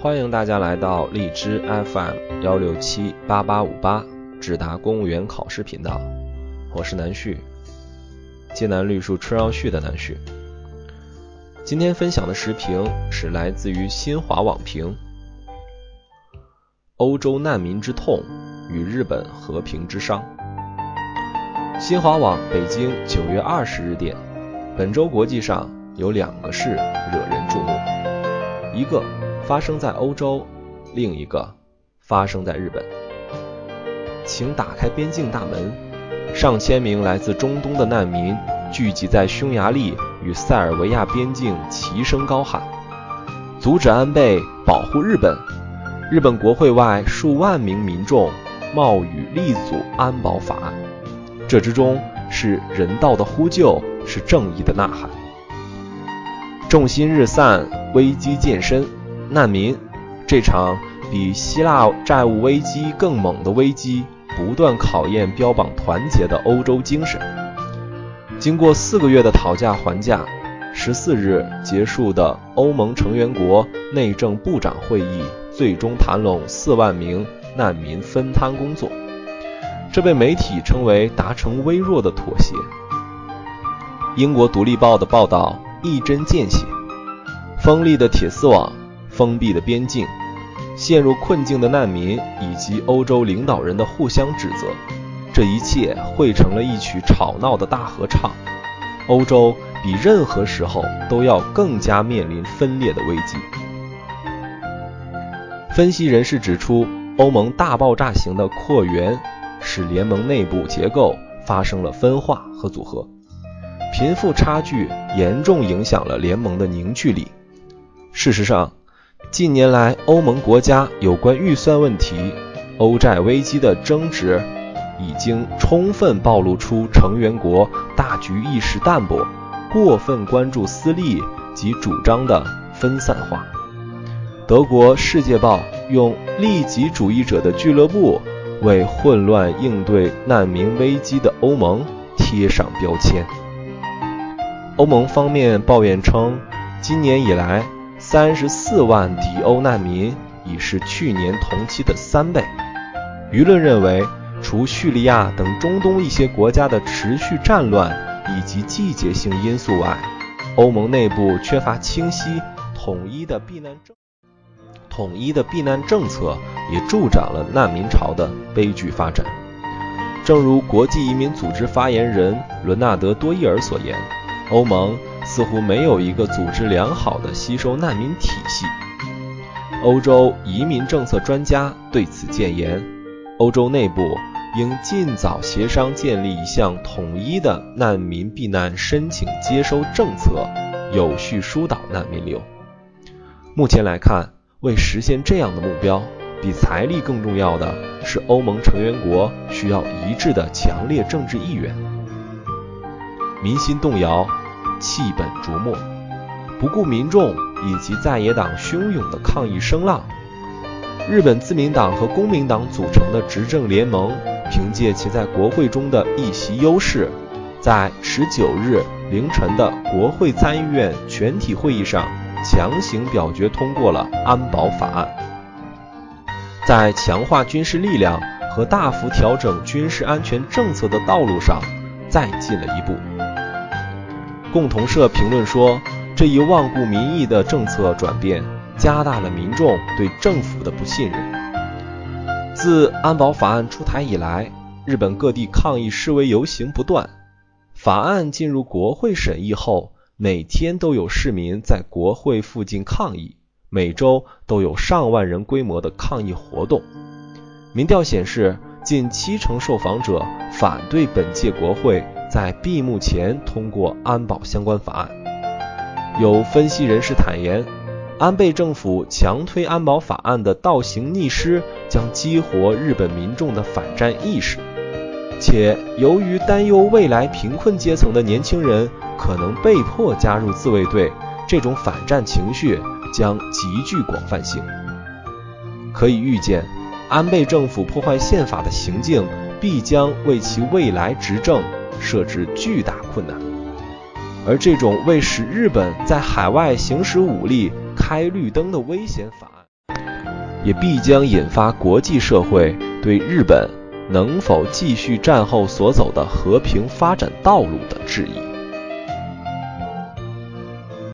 欢迎大家来到荔枝 FM 幺六七八八五八智达公务员考试频道，我是南旭，艰难绿树春绕絮的南旭。今天分享的时评是来自于新华网评：欧洲难民之痛与日本和平之伤。新华网北京九月二十日电，本周国际上有两个事惹人注目，一个发生在欧洲，另一个发生在日本。请打开边境大门，上千名来自中东的难民聚集在匈牙利与塞尔维亚边境，齐声高喊：“阻止安倍，保护日本！”日本国会外数万名民众冒雨力阻安保法案。这之中是人道的呼救，是正义的呐喊。众心日散，危机渐深，难民这场比希腊债务危机更猛的危机，不断考验标榜团结的欧洲精神。经过四个月的讨价还价，十四日结束的欧盟成员国内政部长会议，最终谈拢四万名难民分摊工作。这被媒体称为达成微弱的妥协。英国《独立报》的报道一针见血：锋利的铁丝网、封闭的边境、陷入困境的难民以及欧洲领导人的互相指责，这一切汇成了一曲吵闹的大合唱。欧洲比任何时候都要更加面临分裂的危机。分析人士指出，欧盟大爆炸型的扩员。使联盟内部结构发生了分化和组合，贫富差距严重影响了联盟的凝聚力。事实上，近年来欧盟国家有关预算问题、欧债危机的争执，已经充分暴露出成员国大局意识淡薄、过分关注私利及主张的分散化。德国《世界报》用“利己主义者的俱乐部”。为混乱应对难民危机的欧盟贴上标签。欧盟方面抱怨称，今年以来，三十四万抵欧难民已是去年同期的三倍。舆论认为，除叙利亚等中东一些国家的持续战乱以及季节性因素外，欧盟内部缺乏清晰统一的避难政统一的避难政策。也助长了难民潮的悲剧发展。正如国际移民组织发言人伦纳德·多伊尔所言，欧盟似乎没有一个组织良好的吸收难民体系。欧洲移民政策专家对此建言：欧洲内部应尽早协商建立一项统一的难民避难申请接收政策，有序疏导难民流。目前来看，为实现这样的目标，比财力更重要的是，欧盟成员国需要一致的强烈政治意愿。民心动摇，弃本逐末，不顾民众以及在野党汹涌的抗议声浪，日本自民党和公民党组成的执政联盟，凭借其在国会中的一席优势，在十九日凌晨的国会参议院全体会议上强行表决通过了安保法案。在强化军事力量和大幅调整军事安全政策的道路上，再进了一步。共同社评论说，这一罔顾民意的政策转变，加大了民众对政府的不信任。自安保法案出台以来，日本各地抗议示威游行不断。法案进入国会审议后，每天都有市民在国会附近抗议。每周都有上万人规模的抗议活动。民调显示，近七成受访者反对本届国会在闭幕前通过安保相关法案。有分析人士坦言，安倍政府强推安保法案的倒行逆施将激活日本民众的反战意识，且由于担忧未来贫困阶层的年轻人可能被迫加入自卫队，这种反战情绪。将极具广泛性，可以预见，安倍政府破坏宪法的行径必将为其未来执政设置巨大困难。而这种为使日本在海外行使武力开绿灯的危险法案，也必将引发国际社会对日本能否继续战后所走的和平发展道路的质疑。